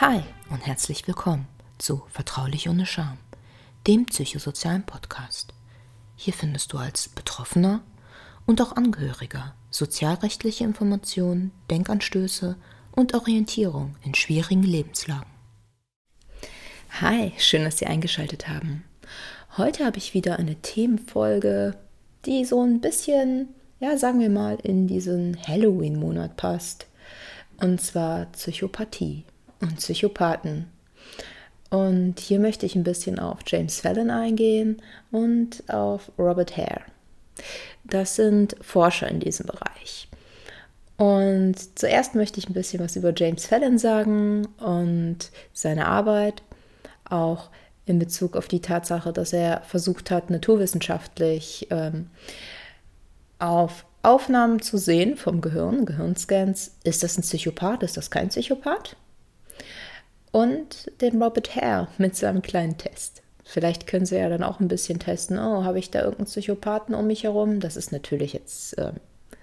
Hi und herzlich willkommen zu Vertraulich ohne Scham, dem psychosozialen Podcast. Hier findest du als Betroffener und auch Angehöriger sozialrechtliche Informationen, Denkanstöße und Orientierung in schwierigen Lebenslagen. Hi, schön, dass Sie eingeschaltet haben. Heute habe ich wieder eine Themenfolge, die so ein bisschen, ja, sagen wir mal, in diesen Halloween-Monat passt. Und zwar Psychopathie und Psychopathen. Und hier möchte ich ein bisschen auf James Fallon eingehen und auf Robert Hare. Das sind Forscher in diesem Bereich. Und zuerst möchte ich ein bisschen was über James Fallon sagen und seine Arbeit, auch in Bezug auf die Tatsache, dass er versucht hat, naturwissenschaftlich ähm, auf Aufnahmen zu sehen vom Gehirn, Gehirnscans, ist das ein Psychopath, ist das kein Psychopath? Und den Robert Hare mit seinem kleinen Test. Vielleicht können Sie ja dann auch ein bisschen testen, oh, habe ich da irgendeinen Psychopathen um mich herum? Das ist natürlich jetzt äh,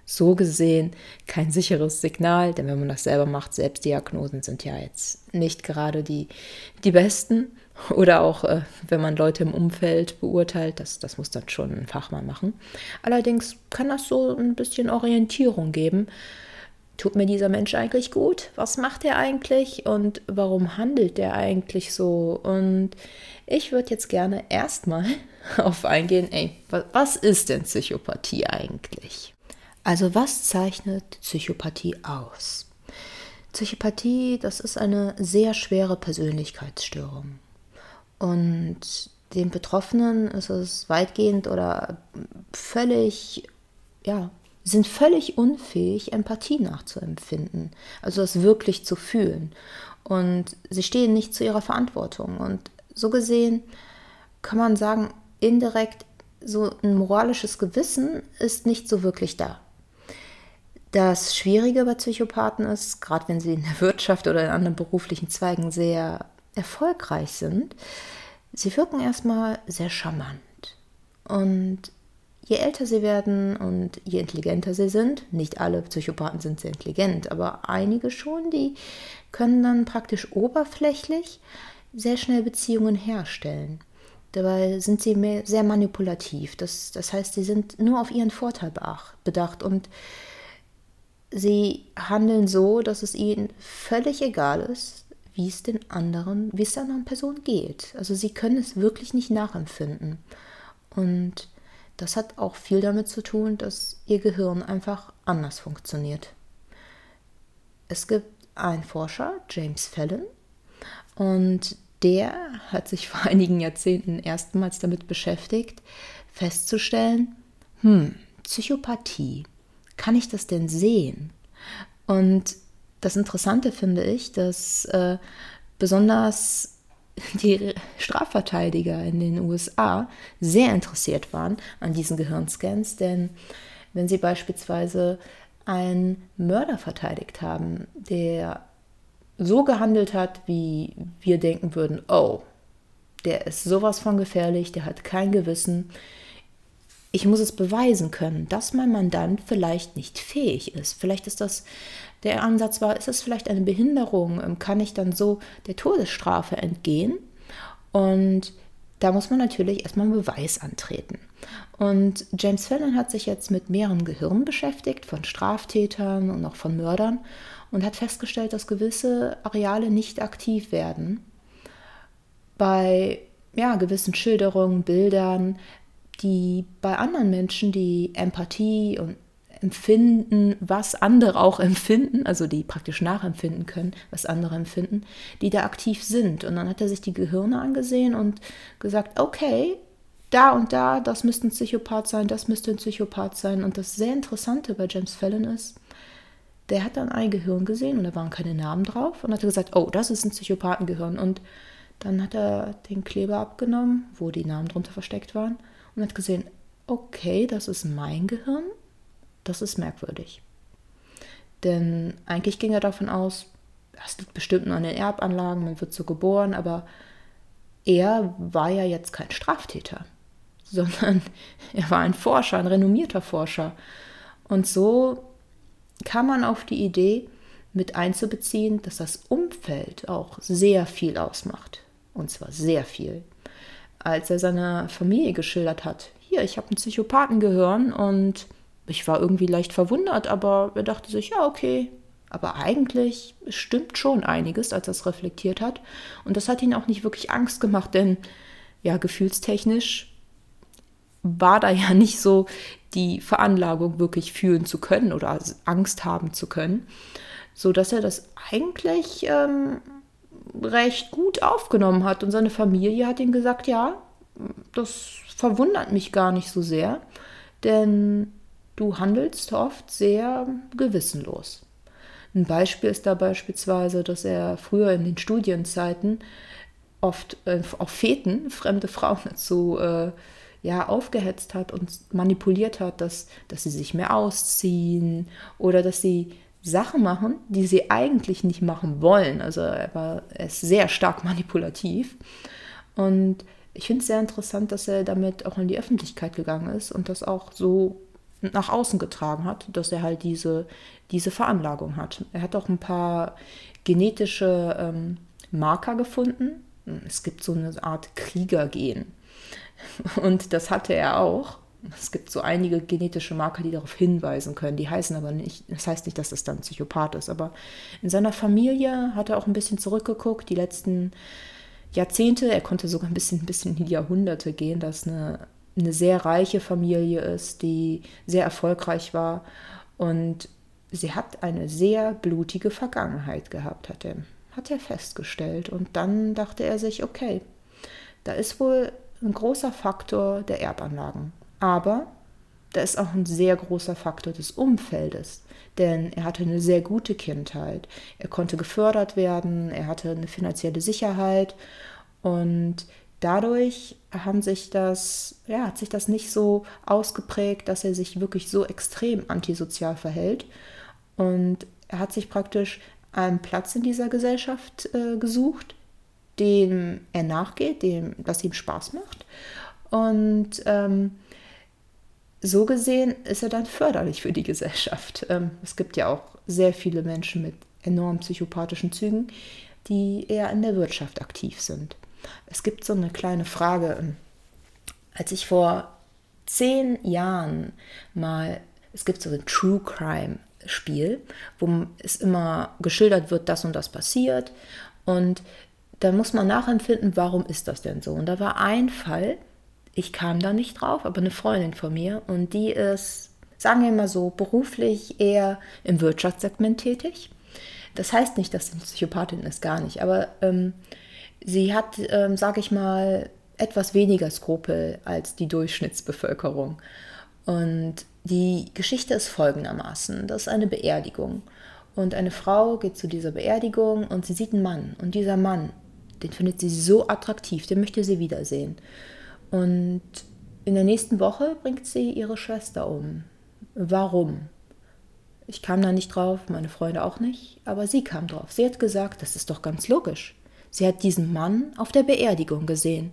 so gesehen kein sicheres Signal, denn wenn man das selber macht, Selbstdiagnosen sind ja jetzt nicht gerade die, die besten. Oder auch, äh, wenn man Leute im Umfeld beurteilt, das, das muss dann schon ein Fachmann machen. Allerdings kann das so ein bisschen Orientierung geben. Tut mir dieser Mensch eigentlich gut? Was macht er eigentlich? Und warum handelt er eigentlich so? Und ich würde jetzt gerne erstmal auf eingehen, ey, was ist denn Psychopathie eigentlich? Also was zeichnet Psychopathie aus? Psychopathie, das ist eine sehr schwere Persönlichkeitsstörung. Und den Betroffenen ist es weitgehend oder völlig, ja, sind völlig unfähig, Empathie nachzuempfinden, also das wirklich zu fühlen. Und sie stehen nicht zu ihrer Verantwortung. Und so gesehen kann man sagen, indirekt so ein moralisches Gewissen ist nicht so wirklich da. Das Schwierige bei Psychopathen ist, gerade wenn sie in der Wirtschaft oder in anderen beruflichen Zweigen sehr erfolgreich sind, sie wirken erstmal sehr charmant. Und je älter sie werden und je intelligenter sie sind, nicht alle Psychopathen sind sehr intelligent, aber einige schon, die können dann praktisch oberflächlich sehr schnell Beziehungen herstellen. Dabei sind sie sehr manipulativ. Das, das heißt, sie sind nur auf ihren Vorteil bedacht und sie handeln so, dass es ihnen völlig egal ist, wie es den anderen, wie es der anderen Person geht. Also sie können es wirklich nicht nachempfinden. Und das hat auch viel damit zu tun, dass ihr Gehirn einfach anders funktioniert. Es gibt einen Forscher, James Fallon, und der hat sich vor einigen Jahrzehnten erstmals damit beschäftigt, festzustellen, hm, Psychopathie, kann ich das denn sehen? Und das Interessante finde ich, dass äh, besonders die Strafverteidiger in den USA sehr interessiert waren an diesen Gehirnscans, denn wenn sie beispielsweise einen Mörder verteidigt haben, der so gehandelt hat, wie wir denken würden, oh, der ist sowas von gefährlich, der hat kein Gewissen, ich muss es beweisen können, dass mein Mandant vielleicht nicht fähig ist. Vielleicht ist das der Ansatz war, ist es vielleicht eine Behinderung? Ähm, kann ich dann so der Todesstrafe entgehen? Und da muss man natürlich erstmal einen Beweis antreten. Und James Fallon hat sich jetzt mit mehreren Gehirnen beschäftigt, von Straftätern und auch von Mördern, und hat festgestellt, dass gewisse Areale nicht aktiv werden. Bei ja, gewissen Schilderungen, Bildern, die bei anderen Menschen die Empathie und empfinden, was andere auch empfinden, also die praktisch nachempfinden können, was andere empfinden, die da aktiv sind. Und dann hat er sich die Gehirne angesehen und gesagt, okay, da und da, das müsste ein Psychopath sein, das müsste ein Psychopath sein. Und das sehr Interessante bei James Fallon ist, der hat dann ein Gehirn gesehen und da waren keine Namen drauf und hat gesagt, oh, das ist ein Psychopathengehirn. Und dann hat er den Kleber abgenommen, wo die Namen drunter versteckt waren und hat gesehen, okay, das ist mein Gehirn, das ist merkwürdig. Denn eigentlich ging er davon aus, das liegt bestimmt nur an den Erbanlagen, man wird so geboren, aber er war ja jetzt kein Straftäter, sondern er war ein Forscher, ein renommierter Forscher. Und so kam man auf die Idee, mit einzubeziehen, dass das Umfeld auch sehr viel ausmacht. Und zwar sehr viel. Als er seiner Familie geschildert hat, hier, ich habe einen Psychopathen gehören und ich war irgendwie leicht verwundert, aber er dachte sich, ja, okay. Aber eigentlich stimmt schon einiges, als er es reflektiert hat. Und das hat ihn auch nicht wirklich Angst gemacht, denn ja, gefühlstechnisch war da ja nicht so die Veranlagung, wirklich fühlen zu können oder Angst haben zu können, so dass er das eigentlich ähm, recht gut aufgenommen hat. Und seine Familie hat ihm gesagt, ja, das verwundert mich gar nicht so sehr, denn du handelst oft sehr gewissenlos. Ein Beispiel ist da beispielsweise, dass er früher in den Studienzeiten oft äh, auf Feten fremde Frauen dazu äh, ja, aufgehetzt hat und manipuliert hat, dass, dass sie sich mehr ausziehen oder dass sie Sachen machen, die sie eigentlich nicht machen wollen. Also er war er ist sehr stark manipulativ. Und ich finde es sehr interessant, dass er damit auch in die Öffentlichkeit gegangen ist und das auch so nach außen getragen hat, dass er halt diese, diese Veranlagung hat. Er hat auch ein paar genetische ähm, Marker gefunden. Es gibt so eine Art Kriegergen. Und das hatte er auch. Es gibt so einige genetische Marker, die darauf hinweisen können. Die heißen aber nicht, das heißt nicht, dass das dann Psychopath ist. Aber in seiner Familie hat er auch ein bisschen zurückgeguckt, die letzten Jahrzehnte. Er konnte sogar ein bisschen, ein bisschen in die Jahrhunderte gehen, dass eine, eine sehr reiche Familie ist, die sehr erfolgreich war. Und sie hat eine sehr blutige Vergangenheit gehabt, hat er, hat er festgestellt. Und dann dachte er sich, okay, da ist wohl ein großer Faktor der Erbanlagen. Aber da ist auch ein sehr großer Faktor des Umfeldes, denn er hatte eine sehr gute Kindheit. Er konnte gefördert werden, er hatte eine finanzielle Sicherheit und dadurch haben sich das, ja, hat sich das nicht so ausgeprägt, dass er sich wirklich so extrem antisozial verhält. Und er hat sich praktisch einen Platz in dieser Gesellschaft äh, gesucht, dem er nachgeht, dem, was ihm Spaß macht. Und ähm, so gesehen ist er dann förderlich für die Gesellschaft. Ähm, es gibt ja auch sehr viele Menschen mit enorm psychopathischen Zügen, die eher in der Wirtschaft aktiv sind. Es gibt so eine kleine Frage. Als ich vor zehn Jahren mal, es gibt so ein True Crime Spiel, wo es immer geschildert wird, das und das passiert. Und da muss man nachempfinden, warum ist das denn so? Und da war ein Fall, ich kam da nicht drauf, aber eine Freundin von mir und die ist, sagen wir mal so, beruflich eher im Wirtschaftssegment tätig. Das heißt nicht, dass sie eine Psychopathin ist, gar nicht, aber ähm, sie hat, ähm, sage ich mal, etwas weniger Skrupel als die Durchschnittsbevölkerung. Und die Geschichte ist folgendermaßen: Das ist eine Beerdigung. Und eine Frau geht zu dieser Beerdigung und sie sieht einen Mann. Und dieser Mann, den findet sie so attraktiv, den möchte sie wiedersehen. Und in der nächsten Woche bringt sie ihre Schwester um. Warum? Ich kam da nicht drauf, meine Freunde auch nicht, aber sie kam drauf. Sie hat gesagt, das ist doch ganz logisch. Sie hat diesen Mann auf der Beerdigung gesehen.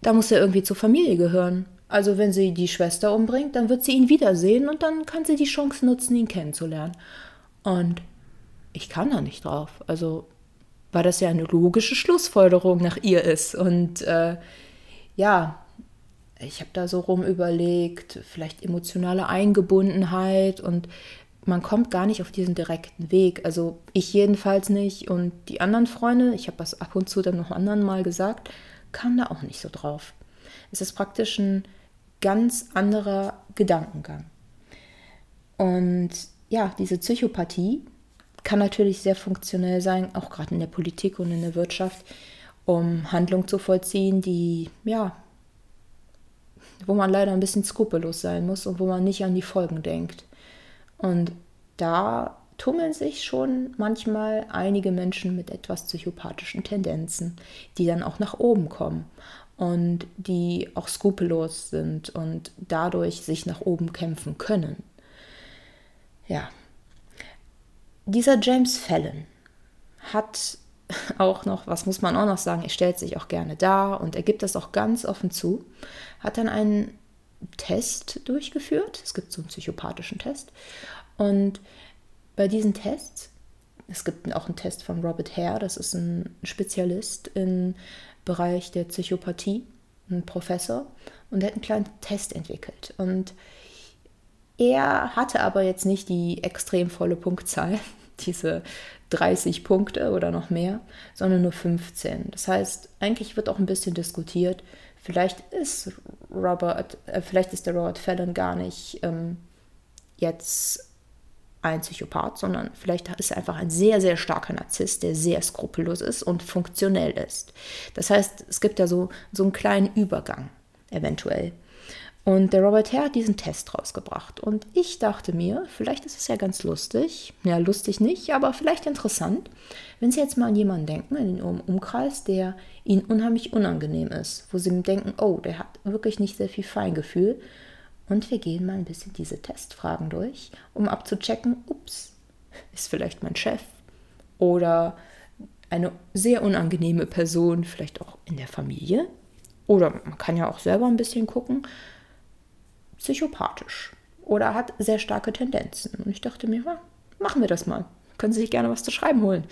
Da muss er irgendwie zur Familie gehören. Also wenn sie die Schwester umbringt, dann wird sie ihn wiedersehen und dann kann sie die Chance nutzen, ihn kennenzulernen. Und ich kam da nicht drauf. Also weil das ja eine logische Schlussfolgerung nach ihr ist. Und äh, ja, ich habe da so rum überlegt, vielleicht emotionale Eingebundenheit und man kommt gar nicht auf diesen direkten Weg. Also ich jedenfalls nicht und die anderen Freunde, ich habe das ab und zu dann noch anderen mal gesagt, kamen da auch nicht so drauf. Es ist praktisch ein ganz anderer Gedankengang. Und ja, diese Psychopathie, kann natürlich sehr funktionell sein, auch gerade in der Politik und in der Wirtschaft, um Handlungen zu vollziehen, die, ja, wo man leider ein bisschen skrupellos sein muss und wo man nicht an die Folgen denkt. Und da tummeln sich schon manchmal einige Menschen mit etwas psychopathischen Tendenzen, die dann auch nach oben kommen und die auch skrupellos sind und dadurch sich nach oben kämpfen können. Ja, dieser James Fallon hat auch noch, was muss man auch noch sagen, er stellt sich auch gerne dar und er gibt das auch ganz offen zu, hat dann einen Test durchgeführt. Es gibt so einen psychopathischen Test. Und bei diesen Tests Es gibt auch einen Test von Robert Hare, das ist ein Spezialist im Bereich der Psychopathie, ein Professor, und der hat einen kleinen Test entwickelt. Und er hatte aber jetzt nicht die extrem volle Punktzahl, diese 30 Punkte oder noch mehr, sondern nur 15. Das heißt, eigentlich wird auch ein bisschen diskutiert, vielleicht ist Robert, äh, vielleicht ist der Robert Fallon gar nicht ähm, jetzt ein Psychopath, sondern vielleicht ist er einfach ein sehr, sehr starker Narzisst, der sehr skrupellos ist und funktionell ist. Das heißt, es gibt ja so, so einen kleinen Übergang eventuell. Und der Robert Hare hat diesen Test rausgebracht. Und ich dachte mir, vielleicht ist es ja ganz lustig, ja lustig nicht, aber vielleicht interessant, wenn Sie jetzt mal an jemanden denken, in Ihrem Umkreis, der Ihnen unheimlich unangenehm ist, wo Sie denken, oh, der hat wirklich nicht sehr viel Feingefühl. Und wir gehen mal ein bisschen diese Testfragen durch, um abzuchecken, ups, ist vielleicht mein Chef oder eine sehr unangenehme Person, vielleicht auch in der Familie. Oder man kann ja auch selber ein bisschen gucken, psychopathisch oder hat sehr starke Tendenzen. Und ich dachte mir, ja, machen wir das mal. Können Sie sich gerne was zu schreiben holen.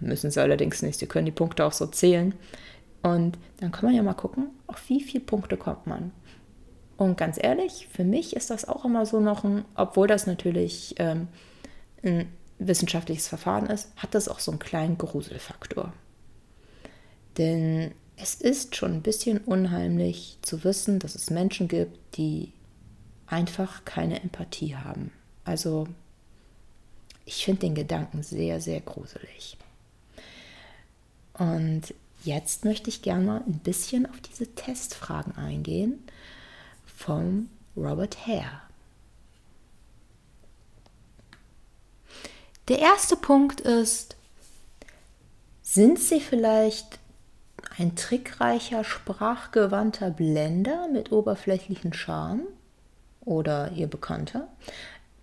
Müssen Sie allerdings nicht. Sie können die Punkte auch so zählen. Und dann kann man ja mal gucken, auf wie viele Punkte kommt man. Und ganz ehrlich, für mich ist das auch immer so noch ein, obwohl das natürlich ähm, ein wissenschaftliches Verfahren ist, hat das auch so einen kleinen Gruselfaktor. Denn es ist schon ein bisschen unheimlich zu wissen, dass es Menschen gibt, die einfach keine Empathie haben. Also ich finde den Gedanken sehr, sehr gruselig. Und jetzt möchte ich gerne mal ein bisschen auf diese Testfragen eingehen vom Robert Hare. Der erste Punkt ist, sind Sie vielleicht ein trickreicher, sprachgewandter Blender mit oberflächlichen Charme? Oder Ihr Bekannter.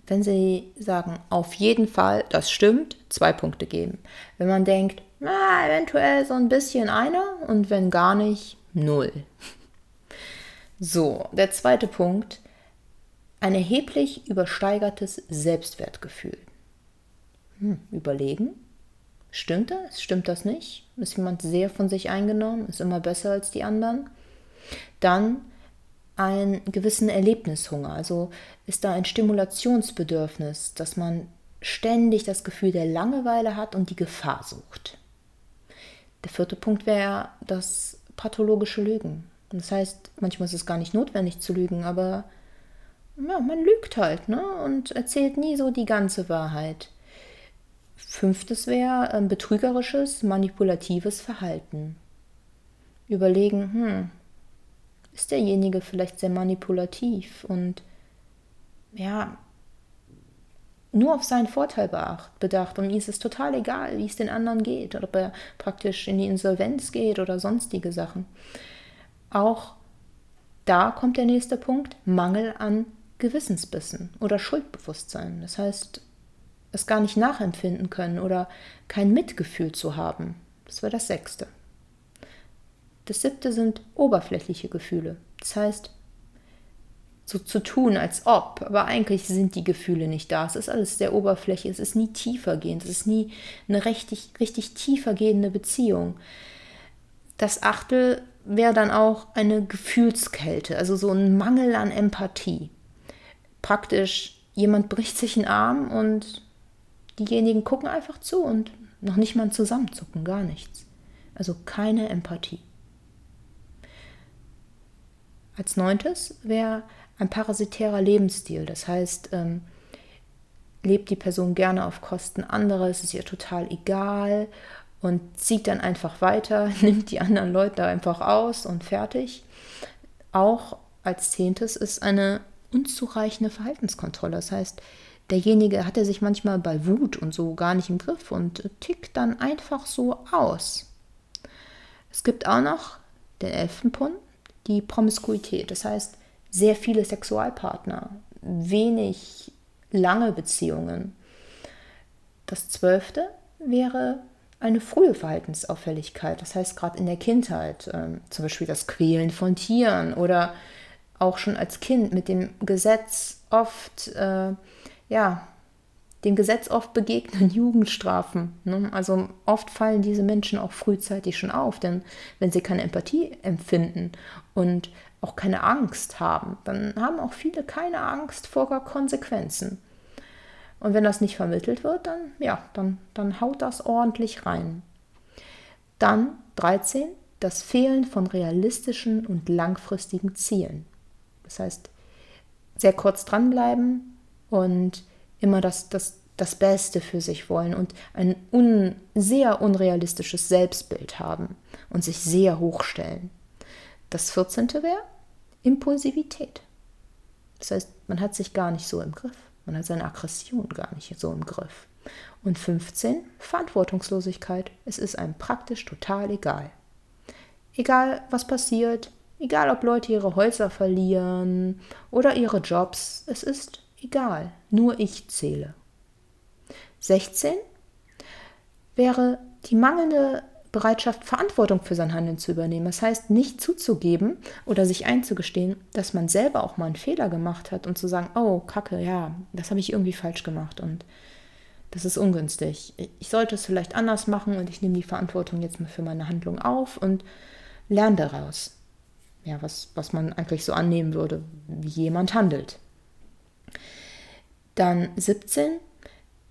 Wenn Sie sagen, auf jeden Fall, das stimmt, zwei Punkte geben. Wenn man denkt, na, eventuell so ein bisschen einer und wenn gar nicht, null. So, der zweite Punkt, ein erheblich übersteigertes Selbstwertgefühl. Hm, überlegen. Stimmt das? Stimmt das nicht? Ist jemand sehr von sich eingenommen? Ist immer besser als die anderen? Dann einen gewissen Erlebnishunger. Also ist da ein Stimulationsbedürfnis, dass man ständig das Gefühl der Langeweile hat und die Gefahr sucht. Der vierte Punkt wäre das pathologische Lügen. Das heißt, manchmal ist es gar nicht notwendig zu lügen, aber ja, man lügt halt ne? und erzählt nie so die ganze Wahrheit. Fünftes wäre ein betrügerisches, manipulatives Verhalten. Überlegen, hm, ist derjenige vielleicht sehr manipulativ und ja, nur auf seinen Vorteil bedacht und ihm ist es total egal, wie es den anderen geht oder ob er praktisch in die Insolvenz geht oder sonstige Sachen. Auch da kommt der nächste Punkt, Mangel an Gewissensbissen oder Schuldbewusstsein. Das heißt, es gar nicht nachempfinden können oder kein Mitgefühl zu haben. Das war das sechste. Das siebte sind oberflächliche Gefühle. Das heißt, so zu tun, als ob, aber eigentlich sind die Gefühle nicht da. Es ist alles der Oberfläche, es ist nie tiefergehend, es ist nie eine richtig, richtig tiefergehende Beziehung. Das achte wäre dann auch eine Gefühlskälte, also so ein Mangel an Empathie. Praktisch, jemand bricht sich einen Arm und diejenigen gucken einfach zu und noch nicht mal zusammenzucken, gar nichts. Also keine Empathie. Als neuntes wäre ein parasitärer Lebensstil. Das heißt, ähm, lebt die Person gerne auf Kosten anderer, es ist ihr total egal und zieht dann einfach weiter, nimmt die anderen Leute einfach aus und fertig. Auch als zehntes ist eine unzureichende Verhaltenskontrolle. Das heißt, derjenige hat er sich manchmal bei Wut und so gar nicht im Griff und tickt dann einfach so aus. Es gibt auch noch den elften Punkt, die Promiskuität. Das heißt, sehr viele Sexualpartner, wenig lange Beziehungen. Das zwölfte wäre eine frühe Verhaltensauffälligkeit, das heißt gerade in der Kindheit, äh, zum Beispiel das Quälen von Tieren oder auch schon als Kind mit dem Gesetz oft äh, ja, dem Gesetz oft begegnen Jugendstrafen. Ne? Also oft fallen diese Menschen auch frühzeitig schon auf, denn wenn sie keine Empathie empfinden und auch keine Angst haben, dann haben auch viele keine Angst vor Konsequenzen. Und wenn das nicht vermittelt wird, dann ja, dann, dann haut das ordentlich rein. Dann 13, das Fehlen von realistischen und langfristigen Zielen. Das heißt, sehr kurz dranbleiben und immer das, das, das Beste für sich wollen und ein un, sehr unrealistisches Selbstbild haben und sich sehr hochstellen. Das 14. wäre Impulsivität. Das heißt, man hat sich gar nicht so im Griff. Man hat seine Aggression gar nicht so im Griff. Und 15, Verantwortungslosigkeit. Es ist einem praktisch total egal. Egal, was passiert, egal, ob Leute ihre Häuser verlieren oder ihre Jobs, es ist egal. Nur ich zähle. 16 wäre die mangelnde Bereitschaft, Verantwortung für sein Handeln zu übernehmen. Das heißt, nicht zuzugeben oder sich einzugestehen, dass man selber auch mal einen Fehler gemacht hat und zu sagen, oh, Kacke, ja, das habe ich irgendwie falsch gemacht und das ist ungünstig. Ich sollte es vielleicht anders machen und ich nehme die Verantwortung jetzt mal für meine Handlung auf und lerne daraus. Ja, was, was man eigentlich so annehmen würde, wie jemand handelt. Dann 17,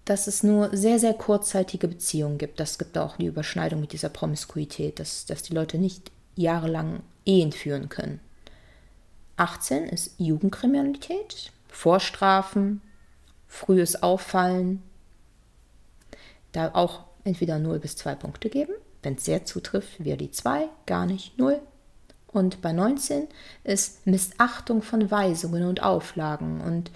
dass es nur sehr, sehr kurzzeitige Beziehungen gibt. Das gibt auch die Überschneidung mit dieser Promiskuität, dass, dass die Leute nicht jahrelang Ehen führen können. 18 ist Jugendkriminalität, Vorstrafen, frühes Auffallen. Da auch entweder 0 bis 2 Punkte geben. Wenn es sehr zutrifft, wäre die 2, gar nicht 0. Und bei 19 ist Missachtung von Weisungen und Auflagen und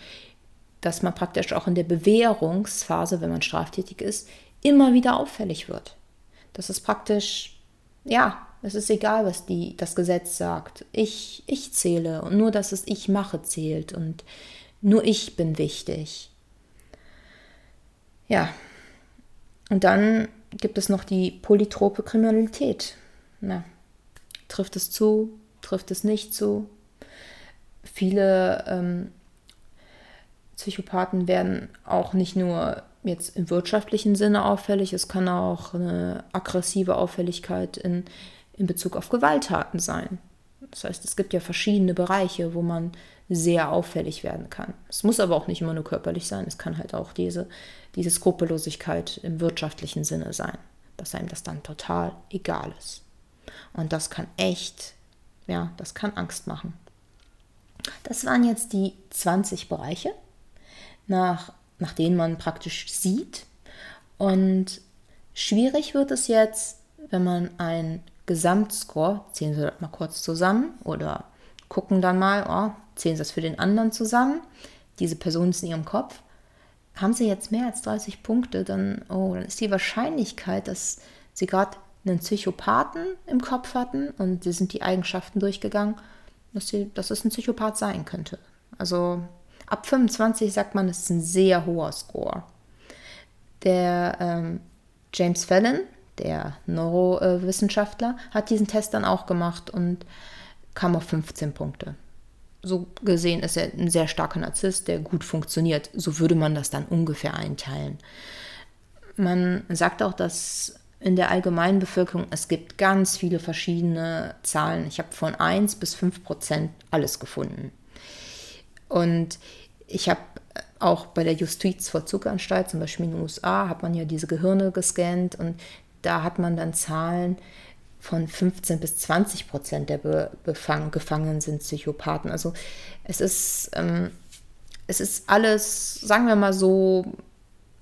dass man praktisch auch in der Bewährungsphase, wenn man straftätig ist, immer wieder auffällig wird. Das ist praktisch, ja, es ist egal, was die, das Gesetz sagt. Ich, ich zähle und nur, dass es ich mache, zählt und nur ich bin wichtig. Ja, und dann gibt es noch die polytrope Kriminalität. Na, trifft es zu, trifft es nicht zu? Viele ähm, Psychopathen werden auch nicht nur jetzt im wirtschaftlichen Sinne auffällig, es kann auch eine aggressive Auffälligkeit in, in Bezug auf Gewalttaten sein. Das heißt, es gibt ja verschiedene Bereiche, wo man sehr auffällig werden kann. Es muss aber auch nicht immer nur körperlich sein, es kann halt auch diese, diese Skrupellosigkeit im wirtschaftlichen Sinne sein, dass einem das dann total egal ist. Und das kann echt, ja, das kann Angst machen. Das waren jetzt die 20 Bereiche, nach, nach denen man praktisch sieht. Und schwierig wird es jetzt, wenn man einen Gesamtscore, ziehen Sie das mal kurz zusammen oder gucken dann mal, oh, zählen Sie das für den anderen zusammen. Diese Person ist in Ihrem Kopf. Haben Sie jetzt mehr als 30 Punkte, dann, oh, dann ist die Wahrscheinlichkeit, dass Sie gerade einen Psychopathen im Kopf hatten und Sie sind die Eigenschaften durchgegangen, dass, sie, dass es ein Psychopath sein könnte. Also Ab 25 sagt man, es ist ein sehr hoher Score. Der ähm, James Fallon, der Neurowissenschaftler, hat diesen Test dann auch gemacht und kam auf 15 Punkte. So gesehen ist er ein sehr starker Narzisst, der gut funktioniert. So würde man das dann ungefähr einteilen. Man sagt auch, dass in der allgemeinen Bevölkerung es gibt ganz viele verschiedene Zahlen. Ich habe von 1 bis 5 Prozent alles gefunden. Und ich habe auch bei der Justizvollzuganstalt, zum Beispiel in den USA, hat man ja diese Gehirne gescannt und da hat man dann Zahlen von 15 bis 20 Prozent der Be Befang Gefangenen sind Psychopathen. Also es ist, ähm, es ist alles, sagen wir mal so,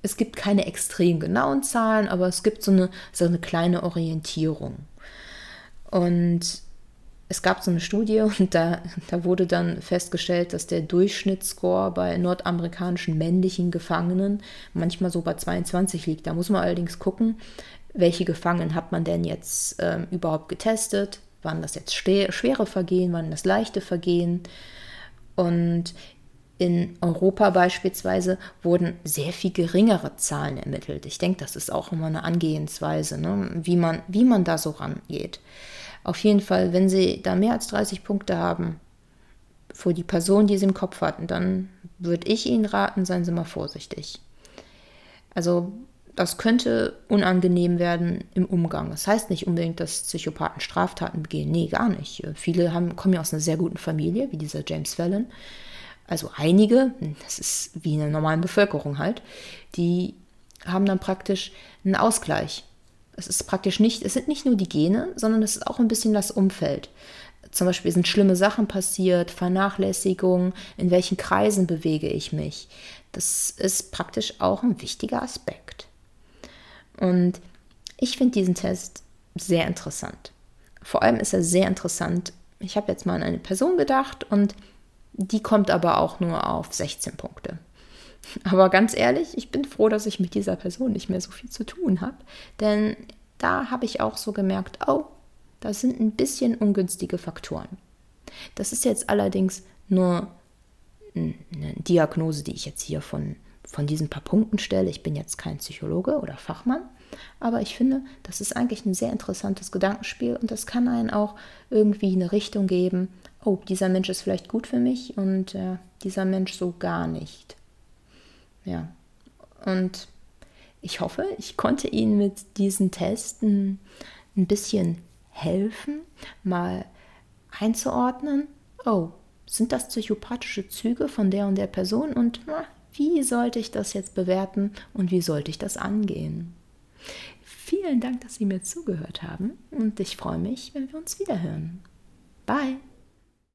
es gibt keine extrem genauen Zahlen, aber es gibt so eine, so eine kleine Orientierung. Und es gab so eine Studie und da, da wurde dann festgestellt, dass der Durchschnittsscore bei nordamerikanischen männlichen Gefangenen manchmal so bei 22 liegt. Da muss man allerdings gucken, welche Gefangenen hat man denn jetzt ähm, überhaupt getestet? Waren das jetzt schwere Vergehen, waren das leichte Vergehen? Und in Europa beispielsweise wurden sehr viel geringere Zahlen ermittelt. Ich denke, das ist auch immer eine Angehensweise, ne? wie, man, wie man da so rangeht. Auf jeden Fall, wenn Sie da mehr als 30 Punkte haben vor die Person, die Sie im Kopf hatten, dann würde ich Ihnen raten, seien Sie mal vorsichtig. Also das könnte unangenehm werden im Umgang. Das heißt nicht unbedingt, dass Psychopathen Straftaten begehen. Nee, gar nicht. Viele haben, kommen ja aus einer sehr guten Familie, wie dieser James Fallon. Also einige, das ist wie in der normalen Bevölkerung halt, die haben dann praktisch einen Ausgleich. Es ist praktisch nicht, es sind nicht nur die Gene, sondern es ist auch ein bisschen das Umfeld. Zum Beispiel sind schlimme Sachen passiert, Vernachlässigung, in welchen Kreisen bewege ich mich. Das ist praktisch auch ein wichtiger Aspekt. Und ich finde diesen Test sehr interessant. Vor allem ist er sehr interessant. Ich habe jetzt mal an eine Person gedacht und die kommt aber auch nur auf 16 Punkte. Aber ganz ehrlich, ich bin froh, dass ich mit dieser Person nicht mehr so viel zu tun habe, denn da habe ich auch so gemerkt, oh, da sind ein bisschen ungünstige Faktoren. Das ist jetzt allerdings nur eine Diagnose, die ich jetzt hier von von diesen paar Punkten stelle. Ich bin jetzt kein Psychologe oder Fachmann, aber ich finde, das ist eigentlich ein sehr interessantes Gedankenspiel und das kann einen auch irgendwie eine Richtung geben. Oh, dieser Mensch ist vielleicht gut für mich und äh, dieser Mensch so gar nicht. Ja, und ich hoffe, ich konnte Ihnen mit diesen Testen ein bisschen helfen, mal einzuordnen. Oh, sind das psychopathische Züge von der und der Person und na, wie sollte ich das jetzt bewerten und wie sollte ich das angehen? Vielen Dank, dass Sie mir zugehört haben und ich freue mich, wenn wir uns wiederhören. Bye!